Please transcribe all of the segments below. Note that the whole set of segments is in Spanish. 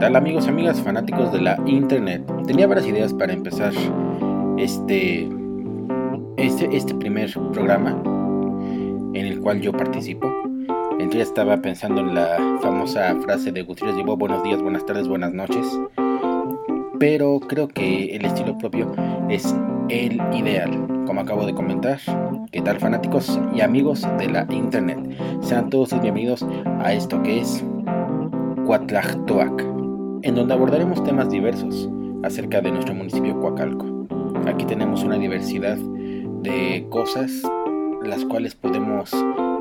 tal amigos amigas fanáticos de la internet? Tenía varias ideas para empezar este, este, este primer programa en el cual yo participo. Entre ya estaba pensando en la famosa frase de Gutiérrez Digo, buenos días, buenas tardes, buenas noches. Pero creo que el estilo propio es el ideal. Como acabo de comentar, ¿qué tal fanáticos y amigos de la internet? Sean todos bienvenidos a esto que es Cuatlactoac, en donde abordaremos temas diversos acerca de nuestro municipio Coacalco. Aquí tenemos una diversidad de cosas las cuales podemos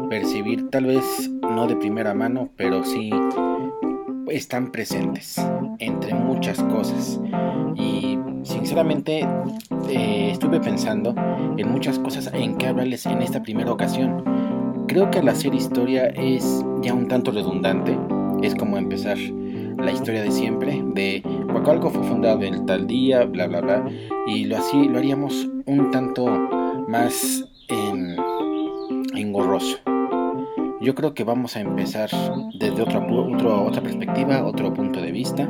percibir tal vez no de primera mano, pero sí están presentes entre muchas cosas. Y sinceramente eh, estuve pensando en muchas cosas en que hablarles en esta primera ocasión. Creo que al hacer historia es ya un tanto redundante es como empezar la historia de siempre, de Huacalco fue fundado en tal día, bla bla bla, y lo así lo haríamos un tanto más engorroso. Yo creo que vamos a empezar desde otra, otra perspectiva, otro punto de vista,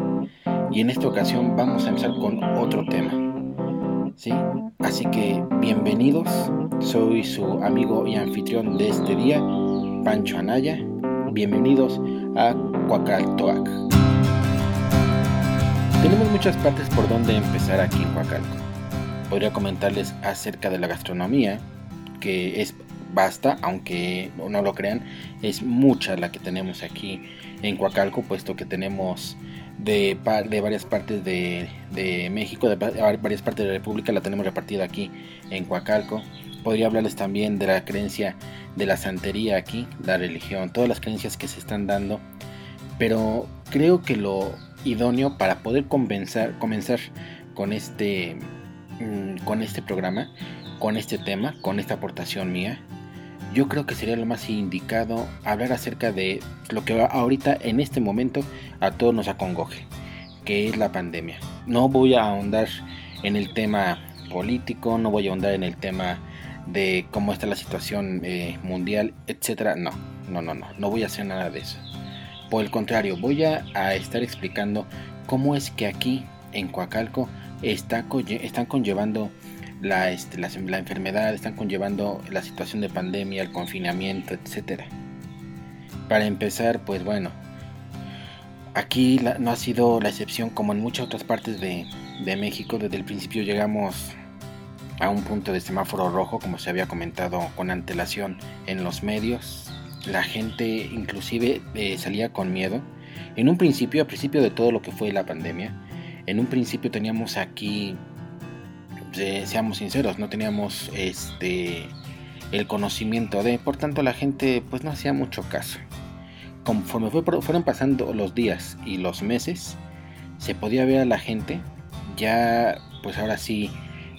y en esta ocasión vamos a empezar con otro tema. ¿Sí? Así que bienvenidos, soy su amigo y anfitrión de este día, Pancho Anaya. Bienvenidos a Coacaltoac. Tenemos muchas partes por donde empezar aquí en Coacalco. Podría comentarles acerca de la gastronomía, que es basta, aunque no lo crean, es mucha la que tenemos aquí en Coacalco, puesto que tenemos de, de varias partes de, de, México, de varias partes de la República, la tenemos repartida aquí en Coacalco. Podría hablarles también de la creencia de la santería aquí, la religión, todas las creencias que se están dando. Pero creo que lo idóneo para poder comenzar, con este mm, con este programa, con este tema, con esta aportación mía, yo creo que sería lo más indicado hablar acerca de lo que ahorita en este momento a todos nos acongoje, que es la pandemia. No voy a ahondar en el tema político, no voy a ahondar en el tema de cómo está la situación eh, mundial, etcétera. No, no, no, no, no voy a hacer nada de eso. Por el contrario, voy a, estar explicando cómo es que aquí en Coacalco está, están conllevando la, este, la, enfermedad, están conllevando la situación de pandemia, el confinamiento, etcétera. Para empezar, pues bueno, aquí no ha sido la excepción como en muchas otras partes de, de México. Desde el principio llegamos a un punto de semáforo rojo, como se había comentado con antelación en los medios. La gente inclusive eh, salía con miedo. En un principio, a principio de todo lo que fue la pandemia, en un principio teníamos aquí, seamos sinceros, no teníamos este el conocimiento de, por tanto la gente pues no hacía mucho caso. Conforme fueron pasando los días y los meses, se podía ver a la gente ya pues ahora sí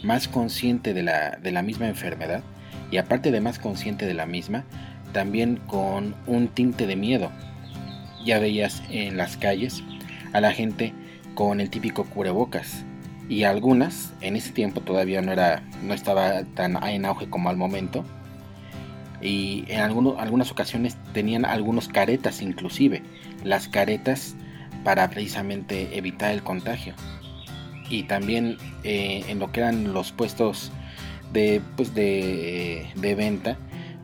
más consciente de la, de la misma enfermedad y aparte de más consciente de la misma, también con un tinte de miedo. Ya veías en las calles a la gente con el típico cubrebocas y algunas en ese tiempo todavía no era no estaba tan en auge como al momento y en algunas ocasiones tenían algunos caretas inclusive las caretas para precisamente evitar el contagio y también eh, en lo que eran los puestos de, pues de, de, venta,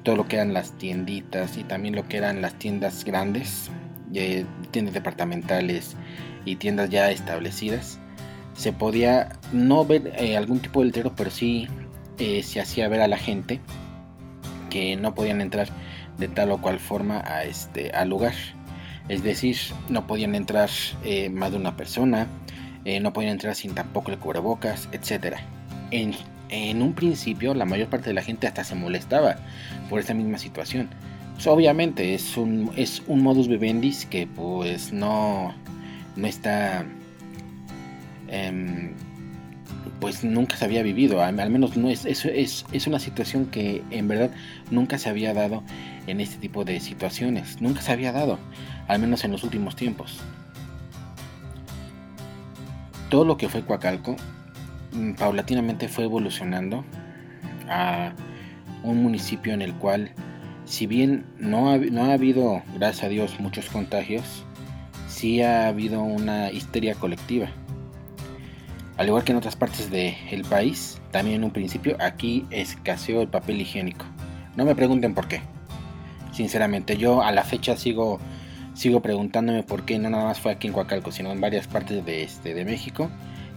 todo lo que eran las tienditas y también lo que eran las tiendas grandes, eh, tiendas departamentales y tiendas ya establecidas, se podía no ver eh, algún tipo de letrero, pero sí se hacía ver a la gente que no podían entrar de tal o cual forma a este al lugar. Es decir, no podían entrar más de una persona, eh, no podían entrar sin tampoco el cubrebocas, etc. En, en, un principio la mayor parte de la gente hasta se molestaba por esta misma situación. Pues, obviamente es un, es un modus vivendi que pues no, no está... Em, pues nunca se había vivido, al, menos no es, es, es, es, una situación que en verdad nunca se había dado en este tipo de situaciones, nunca se había dado, al menos en los últimos tiempos. Todo lo que fue Coacalco mm, paulatinamente fue evolucionando a un municipio en el cual, si bien no ha, no ha habido, gracias a Dios, muchos contagios, sí ha habido una histeria colectiva. Al igual que en otras partes del país, también en un principio aquí escaseó el papel higiénico. No me pregunten por qué. Sinceramente, yo a la fecha sigo, sigo preguntándome por qué no nada más fue aquí en Coacalco, sino en varias partes de, este, de México,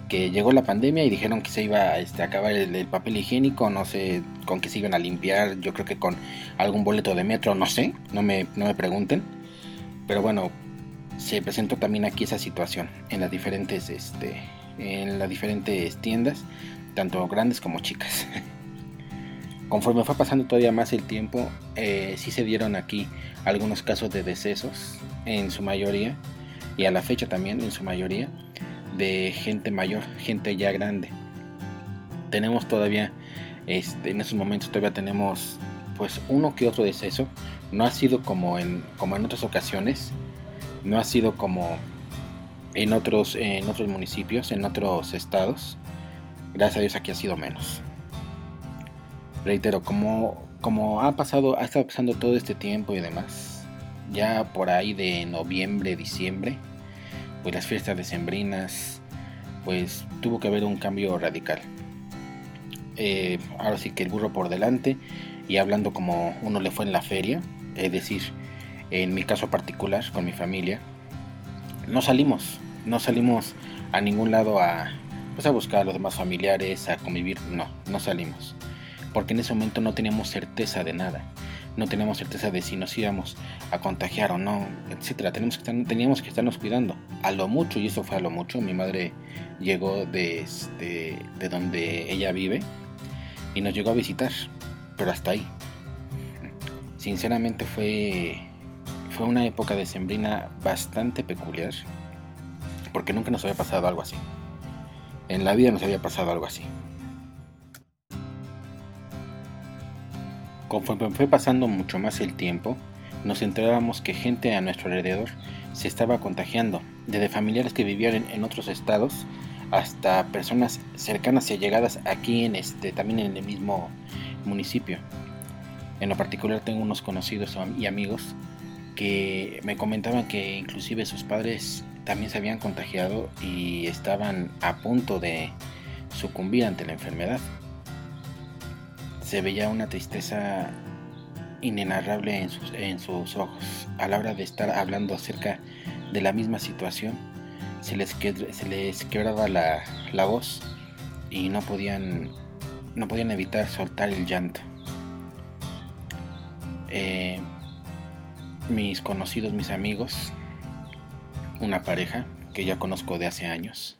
que llegó la pandemia y dijeron que se iba este, a acabar el, papel higiénico, no sé con qué se iban a limpiar, yo creo que con algún boleto de metro, no sé, no me, no me pregunten. Pero bueno, se presentó también aquí esa situación en las diferentes, este, en las diferentes tiendas, tanto grandes como chicas. Conforme fue pasando todavía más el tiempo, eh, sí se dieron aquí algunos casos de decesos, en su mayoría, y a la fecha también en su mayoría, de gente mayor, gente ya grande. Tenemos todavía, este, en esos momentos todavía tenemos pues uno que otro deceso. No ha sido como en, como en otras ocasiones, no ha sido como en otros, en otros municipios, en otros estados. Gracias a Dios aquí ha sido menos. Reitero, como, como ha pasado, ha estado pasando todo este tiempo y demás, ya por ahí de noviembre, diciembre, pues las fiestas decembrinas, pues tuvo que haber un cambio radical. Eh, ahora sí que el burro por delante y hablando como uno le fue en la feria, es decir, en mi caso particular con mi familia, no salimos, no salimos a ningún lado a, pues a buscar a los demás familiares, a convivir, no, no salimos, porque en ese momento no teníamos certeza de nada, no teníamos certeza de si nos íbamos a contagiar o no, etcétera, teníamos que, estarnos cuidando, a lo mucho, y eso fue a lo mucho, mi madre llegó de, este, de donde ella vive y nos llegó a visitar, pero hasta ahí. Sinceramente fue fue una época de sembrina bastante peculiar, porque nunca nos había pasado algo así. En la vida nos había pasado algo así. Conforme fue pasando mucho más el tiempo, nos enterábamos que gente a nuestro alrededor se estaba contagiando, desde familiares que vivían en, otros estados hasta personas cercanas y allegadas aquí en este, también en el mismo municipio. En lo particular tengo unos conocidos y amigos que me comentaban que inclusive sus padres también se habían contagiado y estaban a punto de sucumbir ante la enfermedad. Se veía una tristeza inenarrable en sus, en sus ojos a la hora de estar hablando acerca de la misma situación. Se les, se les quebraba la, la voz y no podían, no podían evitar soltar el llanto. Eh, mis conocidos, mis amigos, una pareja que ya conozco de hace años.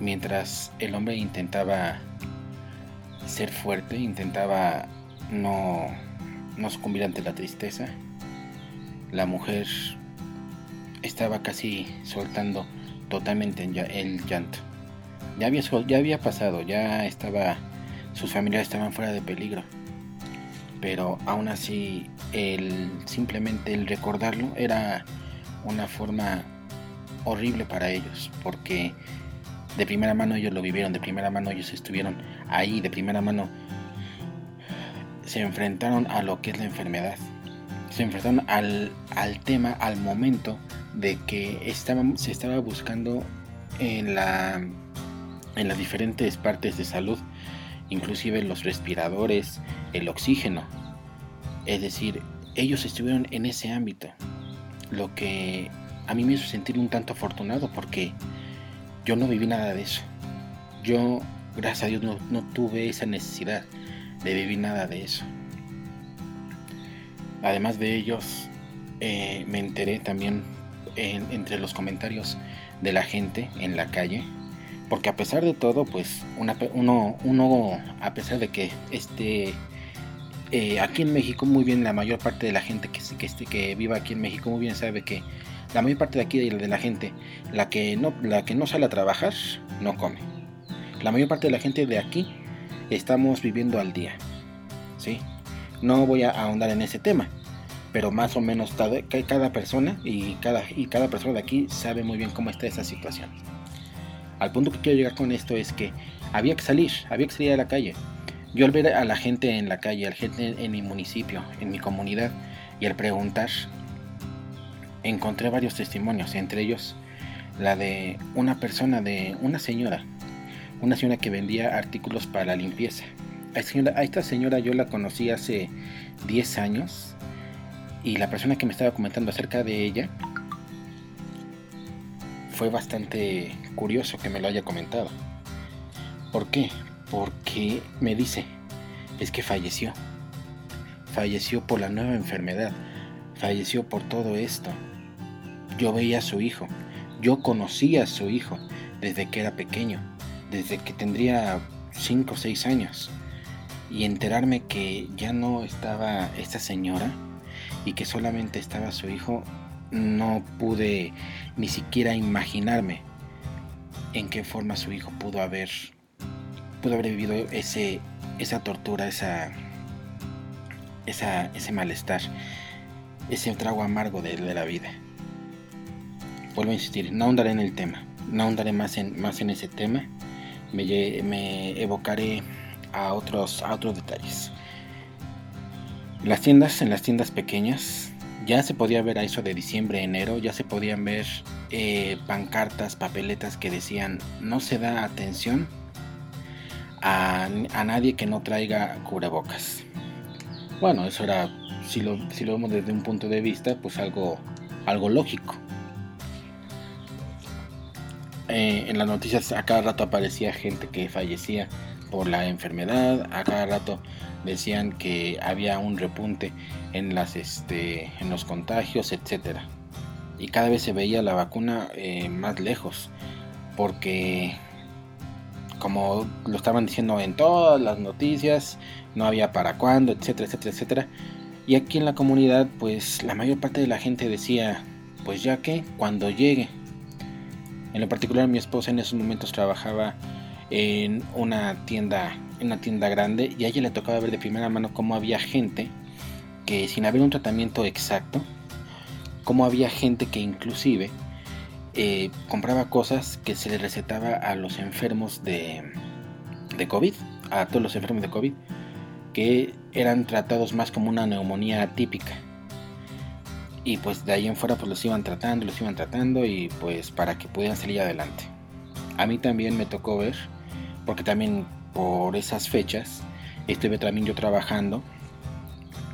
Mientras el hombre intentaba ser fuerte, intentaba no, no sucumbir ante la tristeza, la mujer estaba casi soltando totalmente el llanto. Ya había, ya había pasado, ya estaba, sus familiares estaban fuera de peligro pero aún así el simplemente el recordarlo era una forma horrible para ellos porque de primera mano ellos lo vivieron de primera mano ellos estuvieron ahí de primera mano se enfrentaron a lo que es la enfermedad se enfrentaron al, al tema al momento de que se estaba buscando en la en las diferentes partes de salud inclusive los respiradores, el oxígeno. Es decir, ellos estuvieron en ese ámbito, lo que a mí me hizo sentir un tanto afortunado porque yo no viví nada de eso. Yo, gracias a Dios, no, tuve esa necesidad de vivir nada de eso. Además de ellos, eh, me enteré también entre los comentarios de la gente en la calle porque a pesar de todo, pues uno, a pesar de que este, eh, aquí en México muy bien la mayor parte de la gente que, que, que aquí en México muy bien sabe que la mayor parte de aquí de la gente, la que no, la que no sale a trabajar, no come. La mayor parte de la gente de aquí estamos viviendo al día. ¿sí? No voy a ahondar en ese tema, pero más o menos cada, cada persona y cada, y cada persona de aquí sabe muy bien cómo está esa situación. Al punto que quiero llegar con esto es que había que salir, había que salir a la calle. Yo al ver a la gente en la calle, a la gente en mi municipio, en mi comunidad, y al preguntar, encontré varios testimonios, entre ellos la de una persona, de una señora, una señora que vendía artículos para la limpieza. A esta señora yo la conocí hace 10 años y la persona que me estaba comentando acerca de ella fue bastante curioso que me lo haya comentado. ¿Por qué? Porque me dice, es que falleció. Falleció por la nueva enfermedad. Falleció por todo esto. Yo veía a su hijo. Yo conocía a su hijo desde que era pequeño. Desde que tendría 5 o 6 años. Y enterarme que ya no estaba esta señora y que solamente estaba su hijo no pude ni siquiera imaginarme en qué forma su hijo pudo haber pudo haber vivido ese esa tortura, esa, esa ese malestar, ese trago amargo de, la vida. Vuelvo a insistir, no ahondaré en el tema, no ahondaré más en, más en ese tema, me, evocaré a otros, a otros detalles. Las tiendas, en las tiendas pequeñas, ya se podía ver a eso de diciembre, enero, ya se podían ver eh, pancartas, papeletas que decían no se da atención a, nadie que no traiga cubrebocas. Bueno, eso era, si lo, si lo vemos desde un punto de vista, pues algo, algo lógico. Eh, en las noticias a cada rato aparecía gente que fallecía por la enfermedad, a cada rato decían que había un repunte en las este en los contagios etcétera. Y cada vez se veía la vacuna eh, más lejos porque como lo estaban diciendo en todas las noticias no había para cuándo etcétera etcétera etcétera. Y aquí en la comunidad pues la mayor parte de la gente decía pues ya que cuando llegue en lo particular mi esposa en esos momentos trabajaba en una tienda en una tienda grande y a ella le tocaba ver de primera mano cómo había gente que sin haber un tratamiento exacto, cómo había gente que inclusive eh, compraba cosas que se le recetaba a los enfermos de, de COVID, a todos los enfermos de COVID, que eran tratados más como una neumonía típica. Y pues de ahí en fuera pues los iban tratando, los iban tratando y pues para que pudieran salir adelante. A mí también me tocó ver, porque también por esas fechas estuve también yo trabajando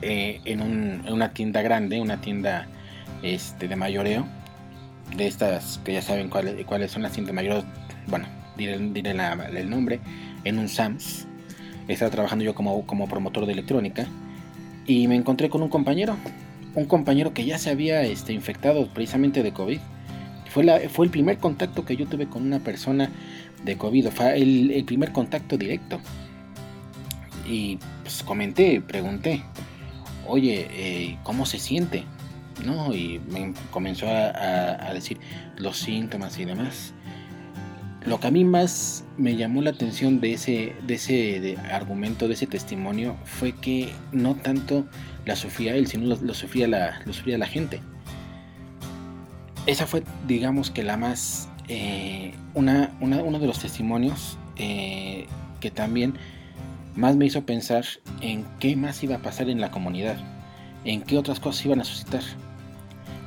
eh, en, una tienda grande, una tienda este, de mayoreo, de estas que ya saben cuáles, cuáles son las tiendas de bueno, diré, el nombre, en un SAMS. Estaba trabajando yo como, como promotor de electrónica y me encontré con un compañero, un compañero que ya se había este, infectado precisamente de COVID. Fue, la, fue el primer contacto que yo tuve con una persona de COVID, fue el, primer contacto directo. Y pues comenté, pregunté, oye, eh, ¿cómo se siente? ¿No? Y me comenzó a, decir los síntomas y demás. Lo que a mí más me llamó la atención de ese, de ese argumento, de ese testimonio, fue que no tanto la sufría él, sino lo, sufría, la, lo sufría la gente. Esa fue, digamos que la más eh, una, uno de los testimonios eh, que también más me hizo pensar en qué más iba a pasar en la comunidad, en qué otras cosas iban a suscitar.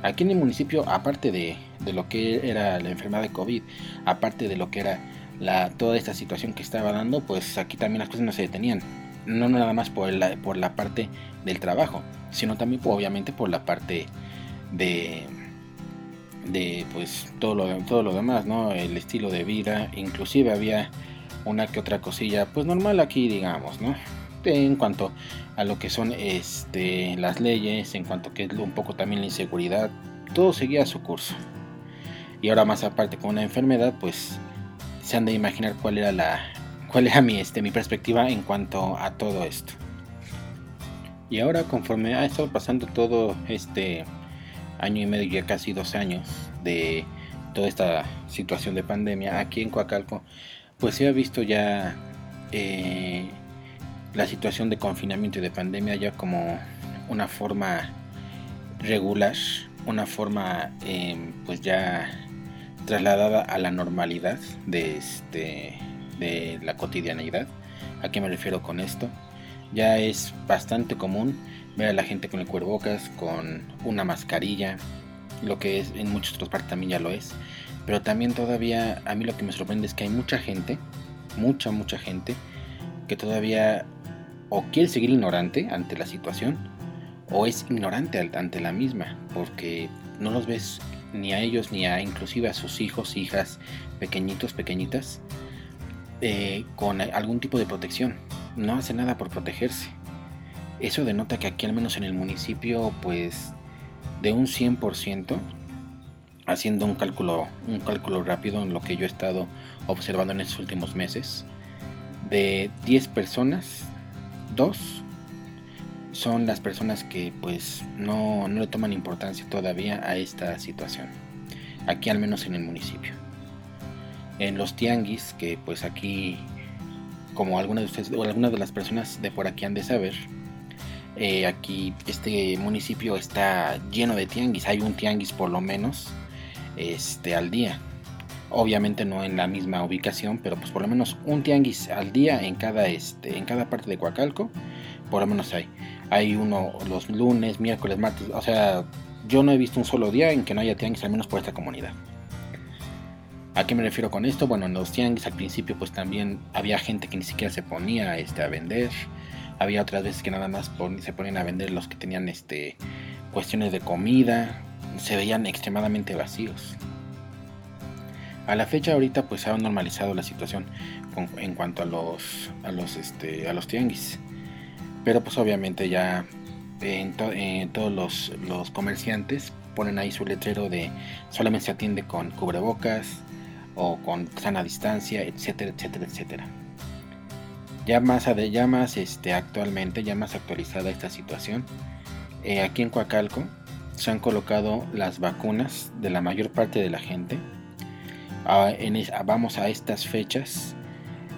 Aquí en el municipio, aparte de, lo que era la enfermedad de COVID, aparte de lo que era la, toda esta situación que estaba dando, pues aquí también las cosas no se detenían. No nada más por la, por la parte del trabajo, sino también obviamente por la parte de, de pues todo lo, todo lo demás, ¿no? El estilo de vida, inclusive había una que otra cosilla pues normal aquí digamos, ¿no? En cuanto a lo que son este, las leyes, en cuanto que es un poco también la inseguridad, todo seguía su curso. Y ahora más aparte con una enfermedad, pues se han de imaginar cuál era la cuál era mi este mi perspectiva en cuanto a todo esto. Y ahora conforme ha estado pasando todo este año y medio, ya casi dos años de toda esta situación de pandemia aquí en Coacalco, pues se ha visto ya eh, la situación de confinamiento y de pandemia ya como una forma regular, una forma em, pues ya trasladada a la normalidad de, este, de la cotidianidad. ¿A qué me refiero con esto? Ya es bastante común ver a la gente con el cuerbocas, con una mascarilla, lo que es en muchos otros partes también ya lo es. Pero también todavía a mí lo que me sorprende es que hay mucha gente, mucha, mucha gente, que todavía o quiere seguir ignorante ante la situación o es ignorante ante la misma, porque no los ves ni a ellos ni a inclusive a sus hijos, hijas, pequeñitos, pequeñitas, eh, con algún tipo de protección. No hace nada por protegerse. Eso denota que aquí al menos en el municipio, pues de un 100%, haciendo un cálculo, un cálculo rápido en lo que yo he estado observando en estos últimos meses, de 10 personas, 2 son las personas que pues no, no le toman importancia todavía a esta situación, aquí al menos en el municipio. En los tianguis, que pues aquí, como algunas de ustedes o algunas de las personas de por aquí han de saber, eh, aquí este municipio está lleno de tianguis, hay un tianguis por lo menos este, al día. Obviamente no en la misma ubicación, pero pues por lo menos un tianguis al día en cada, este, en cada parte de Coacalco, por lo menos hay. Hay uno los lunes, miércoles, martes, o sea, yo no he visto un solo día en que no haya tianguis, al menos por esta comunidad. ¿A qué me refiero con esto? Bueno, en los tianguis al principio pues también había gente que ni siquiera se ponía este, a vender. Había otras veces que nada más se ponían a vender los que tenían este, cuestiones de comida, se veían extremadamente vacíos. A la fecha ahorita pues se ha normalizado la situación en cuanto a los a los este a los tianguis. Pero pues obviamente ya en, todos los, los, comerciantes ponen ahí su letrero de solamente se atiende con cubrebocas o con sana distancia, etcétera, etcétera, etcétera. Ya más, ya más este, actualmente, ya más actualizada esta situación, eh, aquí en Coacalco se han colocado las vacunas de la mayor parte de la gente. Ah, vamos a estas fechas.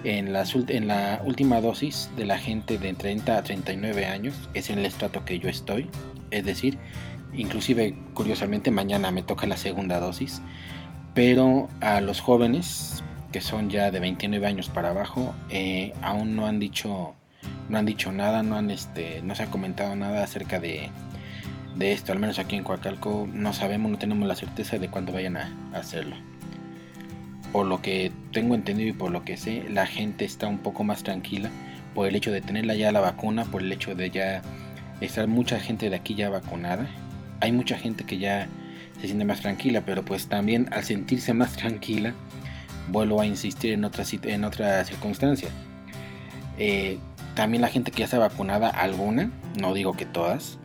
En, en la última dosis de la gente de 30 a 39 años es en el estrato que yo estoy. Es decir, inclusive curiosamente mañana me toca la segunda dosis. Pero a los jóvenes que son ya de 29 años para abajo eh, aún no han dicho no han dicho nada, no han este, no se ha comentado nada acerca de, de esto, al menos aquí en Coacalco no sabemos, no tenemos la certeza de cuándo vayan a, hacerlo. Por lo que tengo entendido y por lo que sé, la gente está un poco más tranquila por el hecho de tenerla ya la vacuna, por el hecho de ya estar mucha gente de aquí ya vacunada. Hay mucha gente que ya se siente más tranquila, pero pues también al sentirse más tranquila, vuelvo a insistir en otra, circunstancia. Eh, también la gente que ya está vacunada, alguna, no digo que todas,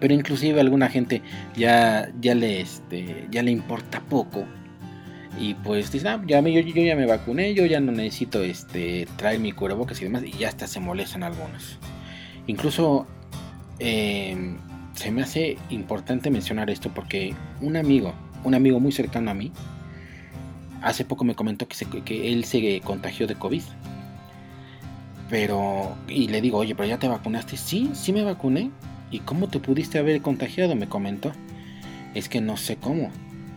pero inclusive alguna gente ya, ya, le, este, ya le importa poco y pues dice, ah, ya me, yo, ya me vacuné, yo ya no necesito este, traer mi cubrebocas y demás, y ya hasta se molestan algunos. Incluso em, se me hace importante mencionar esto porque un amigo, un amigo muy cercano a mí, hace poco me comentó que, que él se contagió de COVID. Pero, y le digo, oye, pero ya te vacunaste. Sí, sí me vacuné. ¿Y cómo te pudiste haber contagiado? Me comentó. Es que no sé cómo,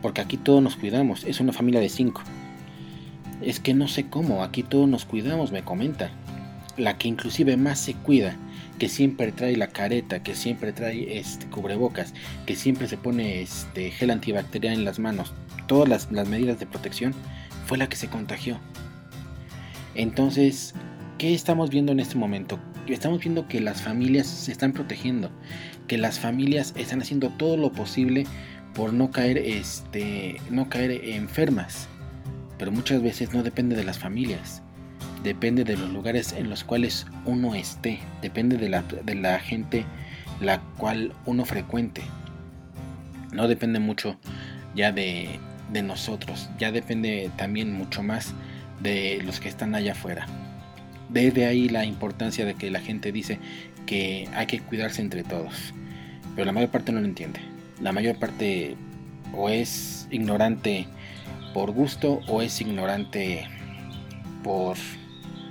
porque aquí todos nos cuidamos, es una familia de cinco. Es que no sé cómo, aquí todos nos cuidamos, me comenta. La que inclusive más se cuida, que siempre trae la careta, que siempre trae este cubrebocas, que siempre se pone este gel antibacterial en las manos, todas las, las medidas de protección, fue la que se contagió. Entonces, ¿qué estamos viendo en este momento? estamos viendo que las familias se están protegiendo, que las familias están haciendo todo lo posible por no caer, este, no caer enfermas. Pero muchas veces no depende de las familias, depende de los lugares en los cuales uno esté, depende de la, de la gente la cual uno frecuente. No depende mucho ya de, de nosotros, ya depende también mucho más de los que están allá afuera. Desde ahí la importancia de que la gente dice que hay que cuidarse entre todos. Pero la mayor parte no lo entiende. La mayor parte o es ignorante por gusto o es ignorante por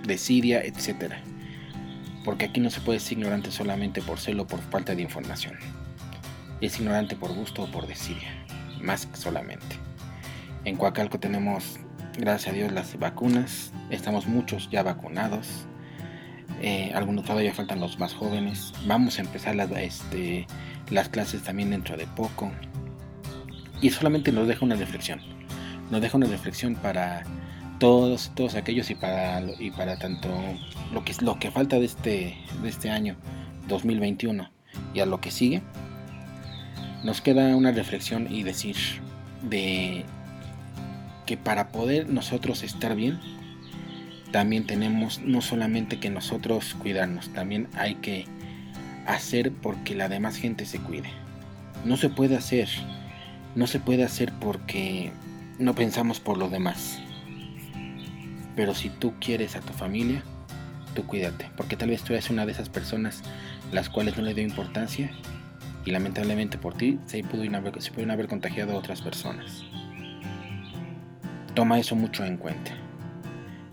desidia, etc. Porque aquí no se puede ser ignorante solamente por celo o por falta de información. Es ignorante por gusto o por desidia, más que solamente. En Coacalco tenemos gracias a Dios las vacunas, estamos muchos ya vacunados, eh, algunos todavía faltan los más jóvenes, vamos a empezar las, este, las clases también dentro de poco. Y solamente nos deja una reflexión. Nos deja una reflexión para todos, todos aquellos y para, y para tanto lo que, lo que falta de este, de este año 2021 y a lo que sigue. Nos queda una reflexión y decir de que para poder nosotros estar bien, también tenemos no solamente que nosotros cuidarnos, también hay que hacer porque la demás gente se cuide. No se puede hacer, no se puede hacer porque no pensamos por los demás. Pero si tú quieres a tu familia, tú cuídate, porque tal vez tú eres una de esas personas las cuales no le dio importancia y lamentablemente por ti se pudieron haber, se pudieron haber contagiado a otras personas. Toma eso mucho en cuenta.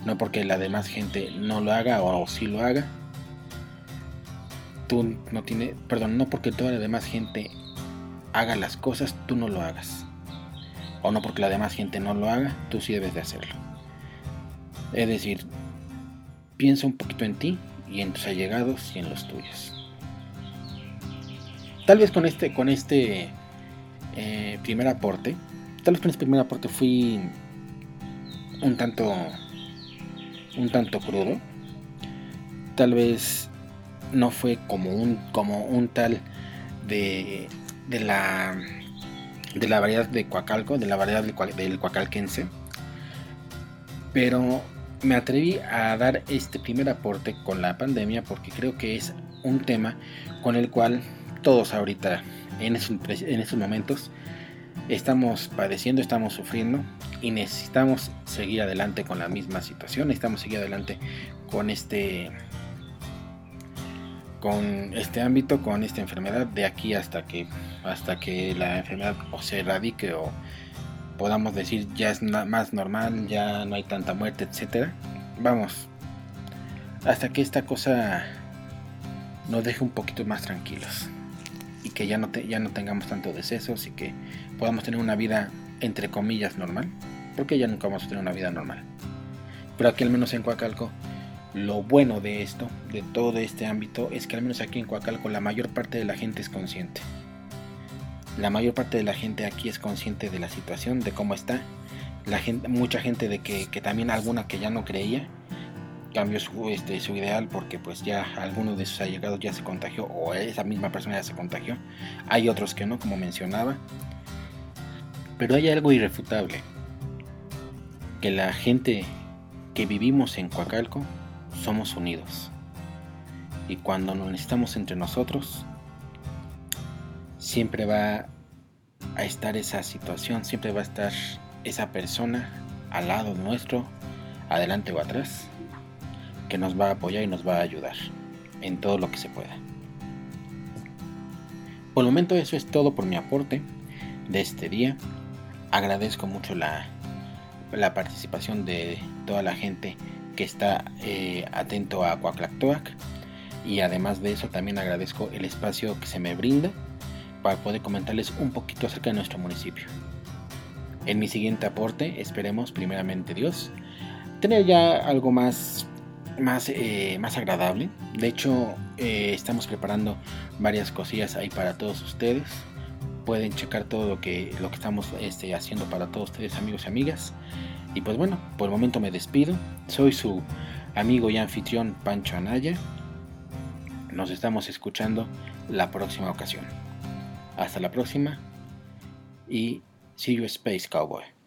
No porque la demás gente no lo haga o, si lo haga, tú no tiene, perdón, no porque toda la demás gente haga las cosas, tú no lo hagas. O no porque la demás gente no lo haga, tú sí debes de hacerlo. Es decir, piensa un poquito en ti y en tus allegados y en los tuyos. Tal vez con este, con este eh, primer aporte, tal vez con este primer aporte fui un tanto, un tanto crudo. Tal vez no fue como un, como un tal de, de la de la variedad de Coacalco, de la variedad del, del Coacalquense. Pero me atreví a dar este primer aporte con la pandemia porque creo que es un tema con el cual todos ahorita en estos, momentos estamos padeciendo, estamos sufriendo y necesitamos seguir adelante con la misma situación, necesitamos seguir adelante con este con este ámbito, con esta enfermedad de aquí hasta que hasta que la enfermedad o se erradique o podamos decir ya es más normal, ya no hay tanta muerte, etcétera. Vamos, hasta que esta cosa nos deje un poquito más tranquilos y que ya no, ya no tengamos tanto decesos y que podamos tener una vida entre comillas normal, porque ya nunca vamos a tener una vida normal. Pero aquí al menos en Coacalco, lo bueno de esto, de todo este ámbito, es que al menos aquí en Coacalco la mayor parte de la gente es consciente. La mayor parte de la gente aquí es consciente de la situación, de cómo está. La gente, mucha gente de que, que también alguna que ya no creía, cambió su, este, su ideal porque pues ya alguno de sus allegados ya se contagió o esa misma persona ya se contagió. Hay otros que no, como mencionaba. Pero hay algo irrefutable. Que la gente que vivimos en Coacalco somos unidos. Y cuando nos necesitamos entre nosotros, siempre va a estar esa situación, siempre va a estar esa persona al lado nuestro, adelante o atrás que nos va a apoyar y nos va a ayudar en todo lo que se pueda. Por el momento eso es todo por mi aporte de este día. Agradezco mucho la, la participación de toda la gente que está eh, atento a Coaclactoac y además de eso también agradezco el espacio que se me brinda para poder comentarles un poquito acerca de nuestro municipio. En mi siguiente aporte esperemos primeramente Dios tener ya algo más más, eh, más agradable. De hecho, eh, estamos preparando varias cosillas ahí para todos ustedes. Pueden checar todo lo que, lo que estamos este, haciendo para todos ustedes, amigos y amigas. Y pues bueno, por el momento me despido. Soy su amigo y anfitrión Pancho Anaya. Nos estamos escuchando la próxima ocasión. Hasta la próxima y see you Space Cowboy.